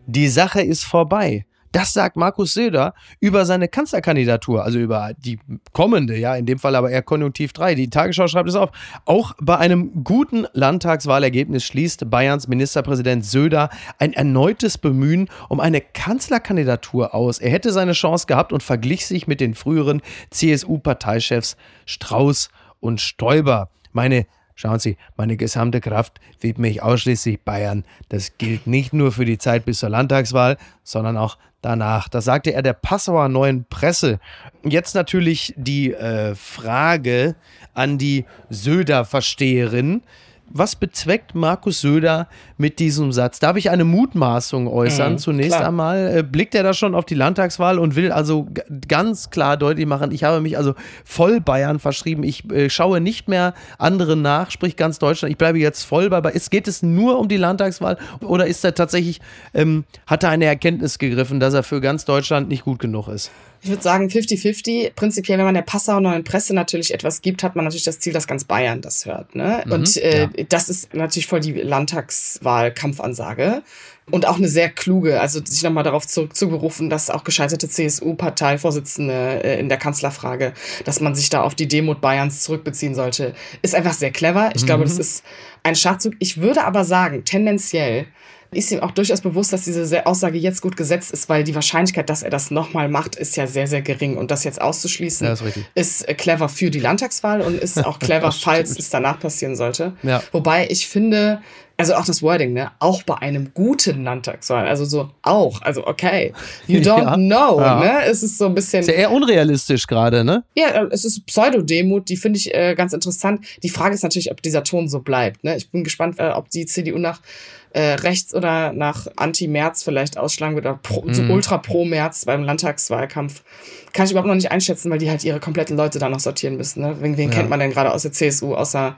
Die Sache ist vorbei. Das sagt Markus Söder über seine Kanzlerkandidatur, also über die kommende, ja, in dem Fall aber eher Konjunktiv 3. Die Tagesschau schreibt es auf. Auch bei einem guten Landtagswahlergebnis schließt Bayerns Ministerpräsident Söder ein erneutes Bemühen um eine Kanzlerkandidatur aus. Er hätte seine Chance gehabt und verglich sich mit den früheren CSU-Parteichefs Strauß und Stoiber. Meine Schauen Sie, meine gesamte Kraft widme ich ausschließlich Bayern. Das gilt nicht nur für die Zeit bis zur Landtagswahl, sondern auch danach. Das sagte er der Passauer Neuen Presse. Jetzt natürlich die äh, Frage an die Söder-Versteherin. Was bezweckt Markus Söder mit diesem Satz? Darf ich eine Mutmaßung äußern? Mhm, Zunächst klar. einmal äh, blickt er da schon auf die Landtagswahl und will also ganz klar deutlich machen, ich habe mich also voll Bayern verschrieben. Ich äh, schaue nicht mehr anderen nach, sprich ganz Deutschland. Ich bleibe jetzt voll bei Bayern. Ist, geht es nur um die Landtagswahl oder ist er tatsächlich, ähm, hat er eine Erkenntnis gegriffen, dass er für ganz Deutschland nicht gut genug ist? Ich würde sagen 50-50. Prinzipiell, wenn man der Passauer neuen Presse natürlich etwas gibt, hat man natürlich das Ziel, dass ganz Bayern das hört. Ne? und äh, das ist natürlich voll die Landtagswahl-Kampfansage. Und auch eine sehr kluge, also sich nochmal darauf zurückzuberufen, dass auch gescheiterte CSU-Parteivorsitzende äh, in der Kanzlerfrage, dass man sich da auf die Demut Bayerns zurückbeziehen sollte, ist einfach sehr clever. Ich glaube, das ist ein Schachzug. Ich würde aber sagen, tendenziell ist ihm auch durchaus bewusst, dass diese Se- Aussage jetzt gut gesetzt ist, weil die Wahrscheinlichkeit, dass er das nochmal macht, ist ja sehr, sehr gering. Und das jetzt auszuschließen, Ja, ist ist äh, clever für die Landtagswahl und ist auch [LAUGHS] clever, falls es danach passieren sollte. Ja. Wobei ich finde, also auch das Wording, ne, auch bei einem guten Landtagswahl, also so auch, also okay, you [LAUGHS] don't Ja. know, Ja. ne, es ist so ein bisschen, Ist ja eher unrealistisch gerade, ne? ja, äh, es ist Pseudo-Demut, die finde ich äh, ganz interessant. Die Frage ist natürlich, ob dieser Ton so bleibt. Ne? Ich bin gespannt, äh, ob die CDU nach äh, rechts oder nach Anti-Merz vielleicht ausschlagen wird oder pro, so ultra pro-Merz beim Landtagswahlkampf. Kann ich überhaupt noch nicht einschätzen, weil die halt ihre kompletten Leute da noch sortieren müssen. Ne? Wen, wen kennt man denn gerade aus der CSU, außer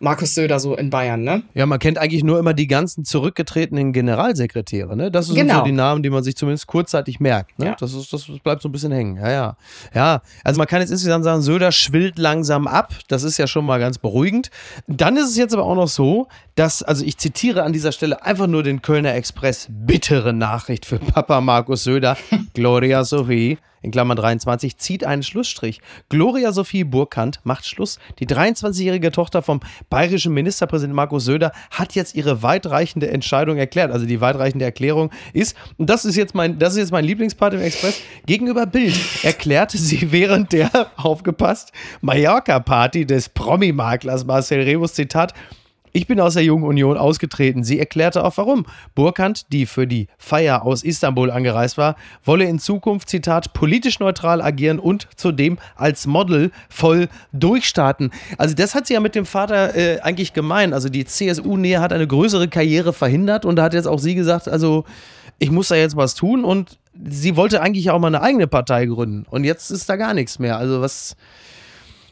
Markus Söder so in Bayern, ne? Ja, man kennt eigentlich nur immer die ganzen zurückgetretenen Generalsekretäre, ne? Das sind Genau. so die Namen, die man sich zumindest kurzzeitig merkt. Ne? Ja. Das, ist, das bleibt so ein bisschen hängen. Ja, ja. Ja, also man kann jetzt insgesamt sagen, Söder schwillt langsam ab. Das ist ja schon mal ganz beruhigend. Dann ist es jetzt aber auch noch so, dass, also ich zitiere an dieser Stelle einfach nur den Kölner Express, bittere Nachricht für Papa Markus Söder. [LAUGHS] Gloria Sophie in Klammern 23, zieht einen Schlussstrich. Gloria Sophie Burkhardt macht Schluss. Die 23-jährige Tochter vom bayerischen Ministerpräsidenten Markus Söder hat jetzt ihre weitreichende Entscheidung erklärt. Also die weitreichende Erklärung ist, und das ist jetzt mein, das ist jetzt mein Lieblingspart im Express, gegenüber Bild erklärte sie während der, [LAUGHS] aufgepasst, Mallorca-Party des Promi-Maklers Marcel Rebus, Zitat, ich bin aus der Jungen Union ausgetreten. Sie erklärte auch warum. Burkhardt, die für die Feier aus Istanbul angereist war, wolle in Zukunft, Zitat, politisch neutral agieren und zudem als Model voll durchstarten. Also das hat sie ja mit dem Vater äh, eigentlich gemeint. Also die CSU-Nähe hat eine größere Karriere verhindert und da hat jetzt auch sie gesagt, also ich muss da jetzt was tun und sie wollte eigentlich auch mal eine eigene Partei gründen. Und jetzt ist da gar nichts mehr. Also was...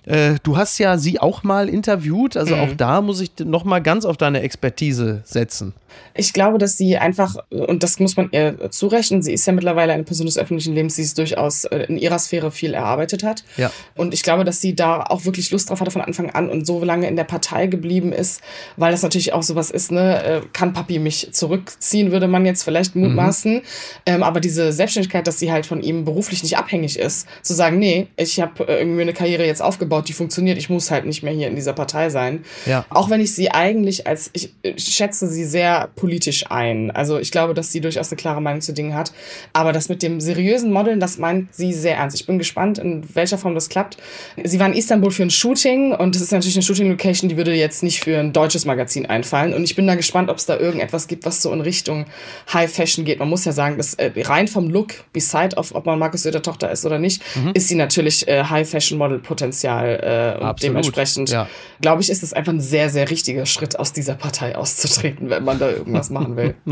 Äh, du hast ja sie auch mal interviewt, also auch da muss ich noch mal ganz auf deine Expertise setzen. Ich glaube, dass sie einfach, und das muss man ihr zurechnen, sie ist ja mittlerweile eine Person des öffentlichen Lebens, die es durchaus äh, in ihrer Sphäre viel erarbeitet hat. Ja. Und ich glaube, dass sie da auch wirklich Lust drauf hatte von Anfang an und so lange in der Partei geblieben ist, weil das natürlich auch sowas ist, ne, äh, kann Papi mich zurückziehen, würde man jetzt vielleicht mutmaßen. Ähm, aber diese Selbstständigkeit, dass sie halt von ihm beruflich nicht abhängig ist, zu sagen, nee, ich habe irgendwie eine Karriere jetzt aufgebaut, die funktioniert, ich muss halt nicht mehr hier in dieser Partei sein. Ja. Auch wenn ich sie eigentlich als, ich, ich schätze sie sehr politisch ein. Also ich glaube, dass sie durchaus eine klare Meinung zu Dingen hat. Aber das mit dem seriösen Modeln, das meint sie sehr ernst. Ich bin gespannt, in welcher Form das klappt. Sie war in Istanbul für ein Shooting und das ist natürlich eine Shooting-Location, die würde jetzt nicht für ein deutsches Magazin einfallen. Und ich bin da gespannt, ob es da irgendetwas gibt, was so in Richtung High Fashion geht. Man muss ja sagen, dass äh, rein vom Look, beside of, ob man Markus Söder Tochter ist oder nicht, ist sie natürlich äh, High Fashion Model Potenzial äh, und Absolut, dementsprechend ja. glaube ich, ist es einfach ein sehr, sehr richtiger Schritt, aus dieser Partei auszutreten, wenn man da irgendwas machen will. [LAUGHS]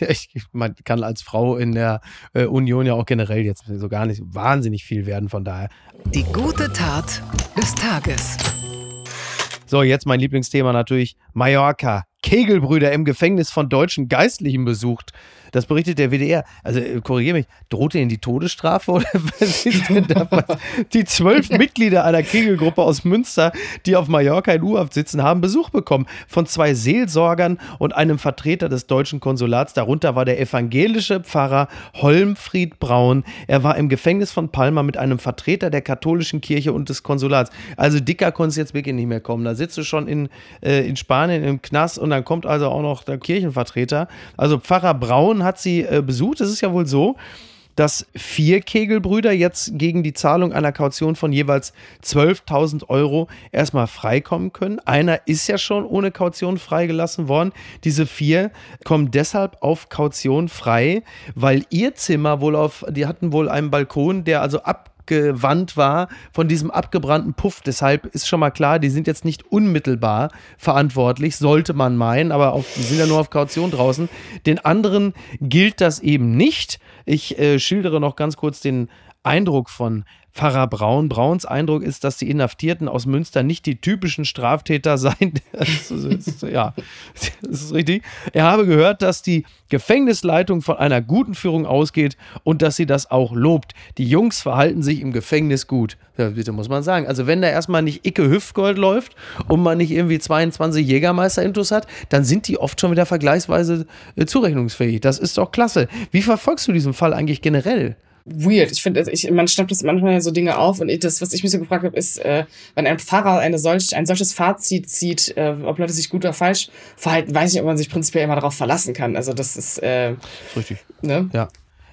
Ich, man kann als Frau in der äh, Union ja auch generell jetzt so gar nicht wahnsinnig viel werden, von daher. Die gute Tat des Tages. So, jetzt mein Lieblingsthema natürlich Mallorca. Kegelbrüder im Gefängnis von deutschen Geistlichen besucht. Das berichtet der WDR. Also, äh, korrigiere mich, droht ihnen die Todesstrafe oder [LAUGHS] was ist denn da? was? Die zwölf [LAUGHS] Mitglieder einer Kegelgruppe aus Münster, die auf Mallorca in U-Haft sitzen, haben Besuch bekommen von zwei Seelsorgern und einem Vertreter des deutschen Konsulats. Darunter war der evangelische Pfarrer Holmfried Braun. Er war im Gefängnis von Palma mit einem Vertreter der katholischen Kirche und des Konsulats. Also dicker konnte es jetzt wirklich nicht mehr kommen. Da sitzt du schon in, äh, in Spanien im Knast und dann kommt also auch noch der Kirchenvertreter. Also Pfarrer Braun hat sie äh, besucht. Es ist ja wohl so, dass vier Kegelbrüder jetzt gegen die Zahlung einer Kaution von jeweils 12.000 Euro erstmal freikommen können. Einer ist ja schon ohne Kaution freigelassen worden. Diese vier kommen deshalb auf Kaution frei, weil ihr Zimmer wohl auf, die hatten wohl einen Balkon, der also ab abgewandt war von diesem abgebrannten Puff. Deshalb ist schon mal klar, die sind jetzt nicht unmittelbar verantwortlich, sollte man meinen, aber auf, die sind ja nur auf Kaution draußen. Den anderen gilt das eben nicht. Ich äh, schildere noch ganz kurz den Eindruck von Pfarrer Braun. Brauns Eindruck ist, dass die Inhaftierten aus Münster nicht die typischen Straftäter seien. [LAUGHS] Das ist, ja, das ist richtig. Er habe gehört, dass die Gefängnisleitung von einer guten Führung ausgeht und dass sie das auch lobt. Die Jungs verhalten sich im Gefängnis gut. Ja, bitte muss man sagen. Also wenn da erstmal nicht Icke Hüftgold läuft und man nicht irgendwie 22 Jägermeister-Intus hat, dann sind die oft schon wieder vergleichsweise äh, zurechnungsfähig. Das ist doch klasse. Wie verfolgst du diesen Fall eigentlich generell? Weird. Ich finde, ich, man schnappt das manchmal so Dinge auf und das, was ich mich so gefragt habe, ist, äh, wenn ein Pfarrer eine solch, ein solches Fazit zieht, äh, ob Leute sich gut oder falsch verhalten, weiß ich nicht, ob man sich prinzipiell immer darauf verlassen kann. Also das ist äh, richtig. Ne? Ja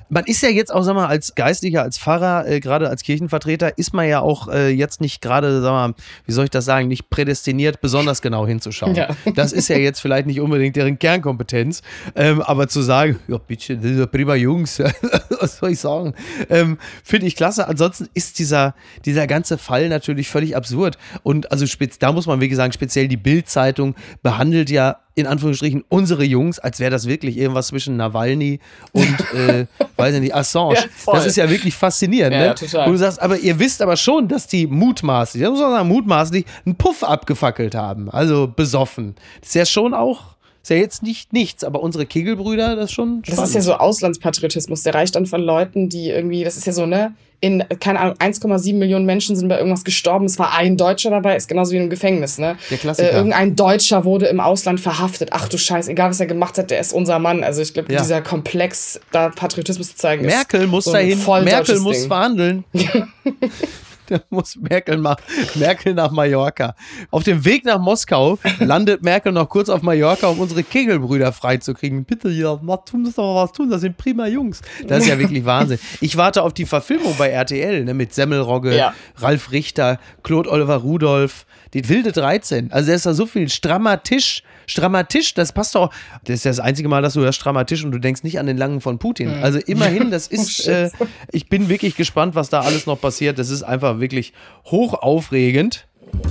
man ist ja jetzt auch, sag mal, als Geistlicher, als Pfarrer, äh, gerade als Kirchenvertreter, ist man ja auch äh, jetzt nicht gerade, sag mal, wie soll ich das sagen, nicht prädestiniert, besonders genau hinzuschauen. Ja. Das ist ja jetzt vielleicht nicht unbedingt deren Kernkompetenz, ähm, aber zu sagen, ja, bitte, das ist ja prima Jungs, [LAUGHS] was soll ich sagen, ähm, finde ich klasse. Ansonsten ist dieser, dieser ganze Fall natürlich völlig absurd. Und also da muss man, wie gesagt, speziell die Bild-Zeitung behandelt ja in Anführungsstrichen unsere Jungs, als wäre das wirklich irgendwas zwischen Nawalny und, [LAUGHS] äh, weiß ich nicht, Assange. Ja, das ist ja wirklich faszinierend. Ja, ne? total. Wo du sagst, aber ihr wisst aber schon, dass die mutmaßlich, da muss man sagen, mutmaßlich einen Puff abgefackelt haben. Also besoffen. Das ist ja schon auch ist ja jetzt nicht nichts, aber unsere Kegelbrüder, das schon. Spannend. Das ist ja so Auslandspatriotismus. Der reicht dann von Leuten, die irgendwie, das ist ja so, ne? In, keine Ahnung, 1,7 Millionen Menschen sind bei irgendwas gestorben. Es war ein Deutscher dabei, ist genauso wie im Gefängnis, ne? Der Klassiker. Äh, irgendein Deutscher wurde im Ausland verhaftet. Ach du Scheiß, egal was er gemacht hat, der ist unser Mann. Also ich glaube, ja. dieser Komplex, da Patriotismus zu zeigen, Merkel ist muss so dahin, Merkel muss Ding. verhandeln. [LAUGHS] [LAUGHS] da muss Merkel, mal, Merkel nach Mallorca. Auf dem Weg nach Moskau landet Merkel noch kurz auf Mallorca, um unsere Kegelbrüder freizukriegen. Bitte, ja, mal tun das doch was tun, das sind prima Jungs. Das ist ja wirklich Wahnsinn. Ich warte auf die Verfilmung bei RTL ne, mit Semmelrogge, ja. Ralf Richter, Claude Oliver Rudolph, die wilde 13. Also da ist da so viel strammer Tisch, strammer Tisch, das passt doch. Das ist das einzige Mal, dass du hörst strammer Tisch und du denkst nicht an den langen von Putin. Hm. Also immerhin, das [LAUGHS] ist, oh, äh, ich bin wirklich gespannt, was da alles noch passiert. Das ist einfach wirklich hoch aufregend.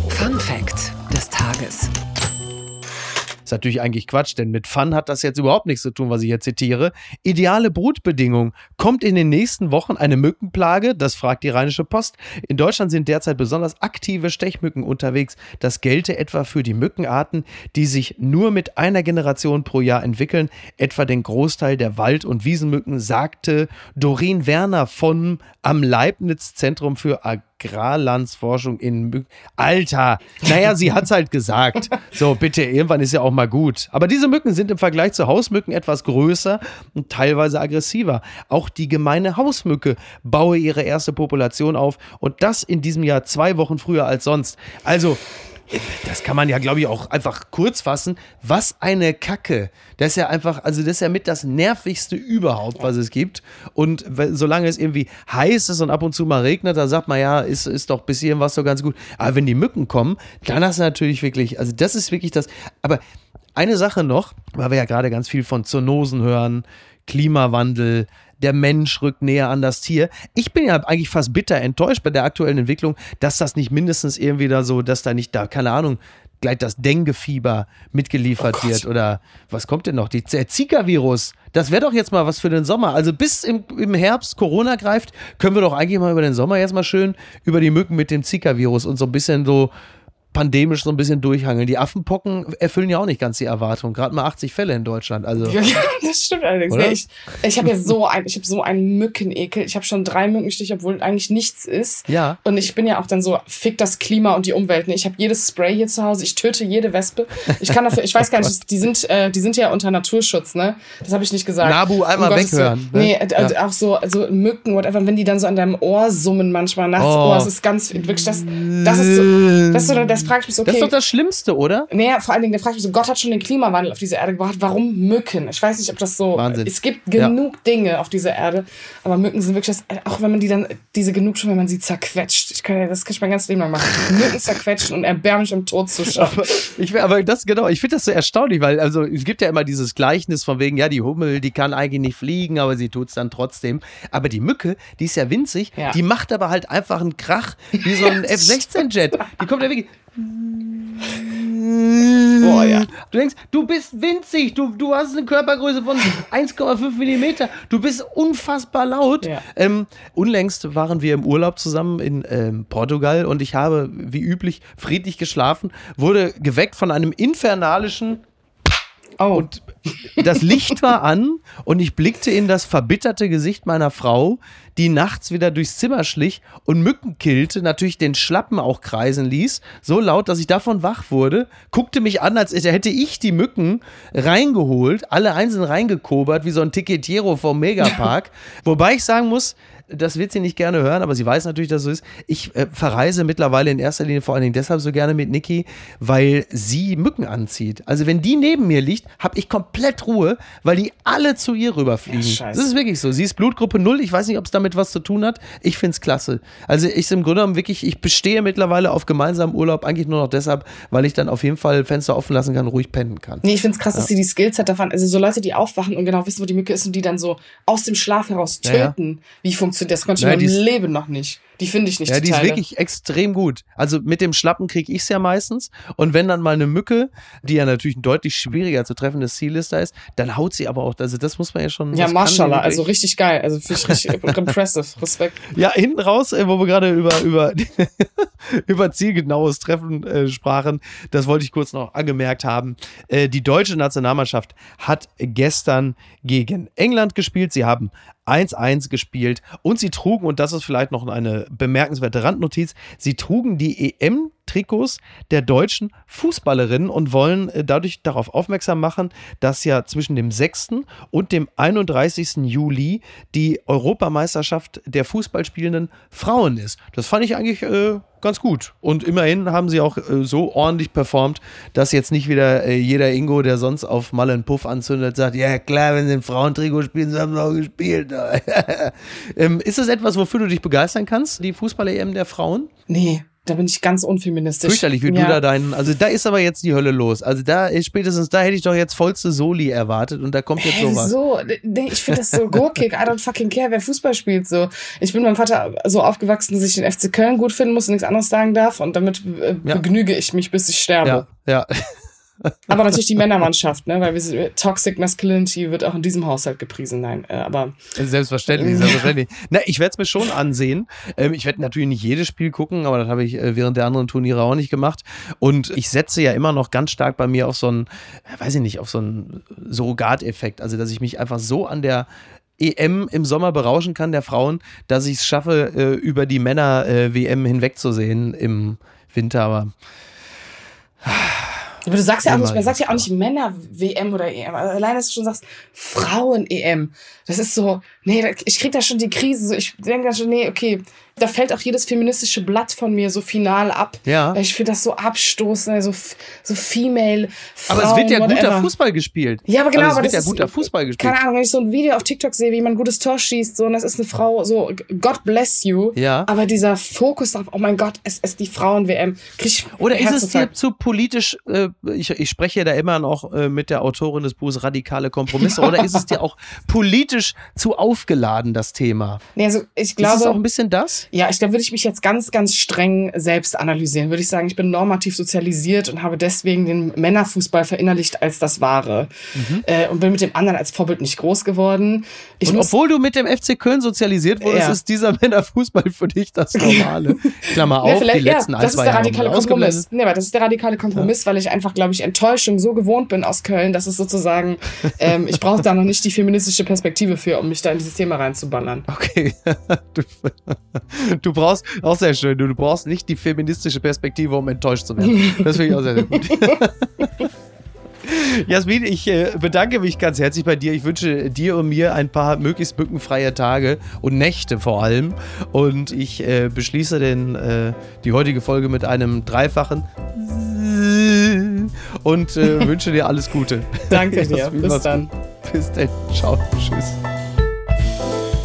Fun Fact des Tages. Ist natürlich eigentlich Quatsch, denn mit Fun hat das jetzt überhaupt nichts zu tun, was ich hier zitiere. Ideale Brutbedingungen. Kommt in den nächsten Wochen eine Mückenplage? Das fragt die Rheinische Post. In Deutschland sind derzeit besonders aktive Stechmücken unterwegs. Das gelte etwa für die Mückenarten, die sich nur mit einer Generation pro Jahr entwickeln, etwa den Großteil der Wald- und Wiesenmücken, sagte Doreen Werner von am Leibniz Zentrum für Agrar Agrarlandsforschung in Mücken. Alter, naja, sie hat es halt gesagt. So, bitte, irgendwann ist ja auch mal gut. Aber diese Mücken sind im Vergleich zu Hausmücken etwas größer und teilweise aggressiver. Auch die gemeine Hausmücke baue ihre erste Population auf und das in diesem Jahr zwei Wochen früher als sonst. Also, das kann man ja, glaube ich, auch einfach kurz fassen. Was eine Kacke. Das ist ja einfach, also das ist ja mit das nervigste überhaupt, was es gibt. Und solange es irgendwie heiß ist und ab und zu mal regnet, dann sagt man ja, ist, ist doch bis hierhin was so ganz gut. Aber wenn die Mücken kommen, dann hast du natürlich wirklich, also das ist wirklich das. Aber eine Sache noch, weil wir ja gerade ganz viel von Zoonosen hören, Klimawandel, der Mensch rückt näher an das Tier. Ich bin ja eigentlich fast bitter enttäuscht bei der aktuellen Entwicklung, dass das nicht mindestens irgendwie da so, dass da nicht da, keine Ahnung, gleich das Dengue-Fieber mitgeliefert oh wird oder was kommt denn noch? Die, der Zika-Virus. Das wäre doch jetzt mal was für den Sommer. Also bis im, im Herbst Corona greift, können wir doch eigentlich mal über den Sommer jetzt mal schön über die Mücken mit dem Zika-Virus und so ein bisschen so pandemisch so ein bisschen durchhangeln. Die Affenpocken erfüllen ja auch nicht ganz die Erwartung. Gerade mal 80 Fälle in Deutschland. Also. [LAUGHS] Ja, das stimmt allerdings. Nee, ich ich habe ja so ein, ich habe so einen Mückenekel. Ich habe schon drei Mückenstiche, obwohl eigentlich nichts ist. Ja. Und ich bin ja auch dann so, fick das Klima und die Umwelt. Ich habe jedes Spray hier zu Hause. Ich töte jede Wespe. Ich kann dafür, ich weiß gar [LAUGHS] nicht, die sind, äh, die sind ja unter Naturschutz, ne? Das habe ich nicht gesagt. Nabu einmal um weghören. Ne? Nee, äh, ja. auch so, also Mücken, whatever, wenn die dann so an deinem Ohr summen manchmal nachts. Oh, oh es ist ganz, wirklich, das, das ist so, das ist so das frage ich mich so, okay. Das ist doch das Schlimmste, oder? Naja, vor allen Dingen, da frage ich mich so, Gott hat schon den Klimawandel auf diese Erde gebracht. Warum Mücken? Ich weiß nicht, ob das so. Wahnsinn. Es gibt genug Dinge auf dieser Erde, aber Mücken sind wirklich das, auch wenn man die dann, diese genug schon, wenn man sie zerquetscht. Ich kann ja, das kann ich mein ganzes Leben lang machen. Mücken zerquetschen und erbärmlich im Tod zu schaffen. Ich, aber das, genau, ich finde das so erstaunlich, weil, also, es gibt ja immer dieses Gleichnis von wegen, ja, die Hummel, die kann eigentlich nicht fliegen, aber sie tut es dann trotzdem. Aber die Mücke, die ist ja winzig, Ja. die macht aber halt einfach einen Krach, wie so ein [LAUGHS] F-16-Jet. Die kommt ja wirklich. Boah, ja. Du denkst, du bist winzig, du, du hast eine Körpergröße von [LAUGHS] 1,5 Millimeter, du bist unfassbar laut. Ja. Ähm, unlängst waren wir im Urlaub zusammen in ähm, Portugal und ich habe, wie üblich, friedlich geschlafen, wurde geweckt von einem infernalischen Oh, und das Licht war an und ich blickte in das verbitterte Gesicht meiner Frau, die nachts wieder durchs Zimmer schlich und Mücken killte, natürlich den Schlappen auch kreisen ließ, so laut, dass ich davon wach wurde, guckte mich an, als hätte ich die Mücken reingeholt, alle einzeln reingekobert, wie so ein Ticketiero vom Megapark. [LAUGHS] Wobei ich sagen muss, das wird sie nicht gerne hören, aber sie weiß natürlich, dass es so ist. Ich äh, verreise mittlerweile in erster Linie vor allen Dingen deshalb so gerne mit Niki, weil sie Mücken anzieht. Also wenn die neben mir liegt, habe ich komplett Ruhe, weil die alle zu ihr rüberfliegen. Ja, das ist wirklich so. Sie ist Blutgruppe 0. Ich weiß nicht, ob es damit was zu tun hat. Ich finde es klasse. Also ich im Grunde genommen wirklich, ich bestehe mittlerweile auf gemeinsamen Urlaub eigentlich nur noch deshalb, weil ich dann auf jeden Fall Fenster offen lassen kann, ruhig pennen kann. Nee, ich find's krass, dass sie die Skills hat davon. Also so Leute, die aufwachen und genau wissen, wo die Mücke ist und die dann so aus dem Schlaf heraus Ja, ja. töten. Wie funktioniert das? Konnte ich Nein, in die meinem ist- Leben noch nicht. Die finde ich nicht. Ja, die ist Teile. wirklich extrem gut. Also mit dem Schlappen kriege ich es ja meistens. Und wenn dann mal eine Mücke, die ja natürlich ein deutlich schwieriger zu treffendes Ziel ist, da ist, dann haut sie aber auch. Also das muss man ja schon. Ja, sie also richtig geil. Also finde ich [LAUGHS] richtig impressive. Respekt. Ja, hinten raus, äh, wo wir gerade über, über, [LAUGHS] über zielgenaues Treffen äh, sprachen, das wollte ich kurz noch angemerkt haben. Äh, die deutsche Nationalmannschaft hat gestern gegen England gespielt. Sie haben 1-1 gespielt und sie trugen, und das ist vielleicht noch eine bemerkenswerte Randnotiz, sie trugen die EM-Trikots der deutschen Fußballerinnen und wollen äh, dadurch darauf aufmerksam machen, dass ja zwischen dem 6. und dem 31. Juli die Europameisterschaft der Fußballspielenden Frauen ist. Das fand ich eigentlich äh, ganz gut. Und immerhin haben sie auch äh, so ordentlich performt, dass jetzt nicht wieder äh, jeder Ingo, der sonst auf Malle einen Puff anzündet, sagt, ja klar, wenn sie ein Frauentrikot spielen, sie haben auch gespielt. [LAUGHS] ähm, ist das etwas, wofür du dich begeistern kannst, die Fußball-EM der Frauen? Nee, da bin ich ganz unfeministisch. Fürchterlich, wie ja. du da deinen, also da ist aber jetzt die Hölle los. Also da ist spätestens, da hätte ich doch jetzt vollste Soli erwartet und da kommt jetzt sowas. wieso? Nee, ich finde das so gurkig. I don't fucking care, wer Fußball spielt. So. Ich bin meinem Vater so aufgewachsen, dass ich den FC Köln gut finden muss und nichts anderes sagen darf. Und damit äh, Ja. begnüge ich mich, bis ich sterbe. Ja, ja. Aber natürlich die Männermannschaft, ne? Weil wir sind, Toxic Masculinity wird auch in diesem Haushalt gepriesen. Nein, äh, aber Selbstverständlich, selbstverständlich. Na, ich werde es mir schon ansehen. Ähm, ich werde natürlich nicht jedes Spiel gucken, aber das habe ich äh, während der anderen Turniere auch nicht gemacht. Und ich setze ja immer noch ganz stark bei mir auf so einen, äh, weiß ich nicht, auf so einen Surrogateffekt. Also, dass ich mich einfach so an der EM im Sommer berauschen kann, der Frauen, dass ich es schaffe, äh, über die Männer-WM hinwegzusehen im Winter. Aber Aber du sagst ja auch nicht, man sagt ja auch nicht Männer-WM oder EM. Allein, dass du schon sagst, Frauen-EM. Das ist so, nee, ich krieg da schon die Krise. So, ich denke da schon, nee, okay, da fällt auch jedes feministische Blatt von mir so final ab. Ja. Weil ich finde das so abstoßend, so, f- so female, Frauen, aber es wird ja guter whatever. Fußball gespielt. Ja, aber genau, also es aber wird ja ist- guter Fußball gespielt. Keine Ahnung, wenn ich so ein Video auf TikTok sehe, wie man ein gutes Tor schießt, so, und das ist eine Frau, so, God bless you. Ja. Aber dieser Fokus auf, oh mein Gott, es ist die Frauen-WM. Oder ist es dir zu politisch, äh, ich, ich spreche da immer noch äh, mit der Autorin des Buches Radikale Kompromisse, [LAUGHS] oder ist es dir auch politisch zu aufgeladen, das Thema? Nee, also ich ist es glaube, auch ein bisschen das? Ja, ich glaube, würde ich mich jetzt ganz, ganz streng selbst analysieren, würde ich sagen, ich bin normativ sozialisiert und habe deswegen den Männerfußball verinnerlicht als das Wahre. Äh, und bin mit dem anderen als Vorbild nicht groß geworden. Ich Und muss, obwohl du mit dem FC Köln sozialisiert wurdest, Ja. ist dieser Männerfußball für dich das [LAUGHS] Normale. Klammer Ja, auf, die vielleicht, letzten ja, das ist der radikale Kompromiss. Nee, das ist der radikale Kompromiss, weil ich einfach, glaube ich, Enttäuschung so gewohnt bin aus Köln, dass es sozusagen, [LAUGHS] ähm, ich brauche da noch nicht die feministische Perspektive für, um mich da in dieses Thema reinzuballern. Okay. [LAUGHS] Du, brauchst, auch sehr schön, du, du brauchst nicht die feministische Perspektive, um enttäuscht zu werden. Das finde ich auch sehr, sehr gut. [LAUGHS] Jasmin, ich äh, bedanke mich ganz herzlich bei dir. Ich wünsche dir und mir ein paar möglichst mückenfreie Tage und Nächte vor allem. Und ich äh, beschließe den, äh, die heutige Folge mit einem dreifachen und äh, [LAUGHS] wünsche dir alles Gute. Danke [LAUGHS] dir. Bis dann. Bis dann. Ciao. Tschüss.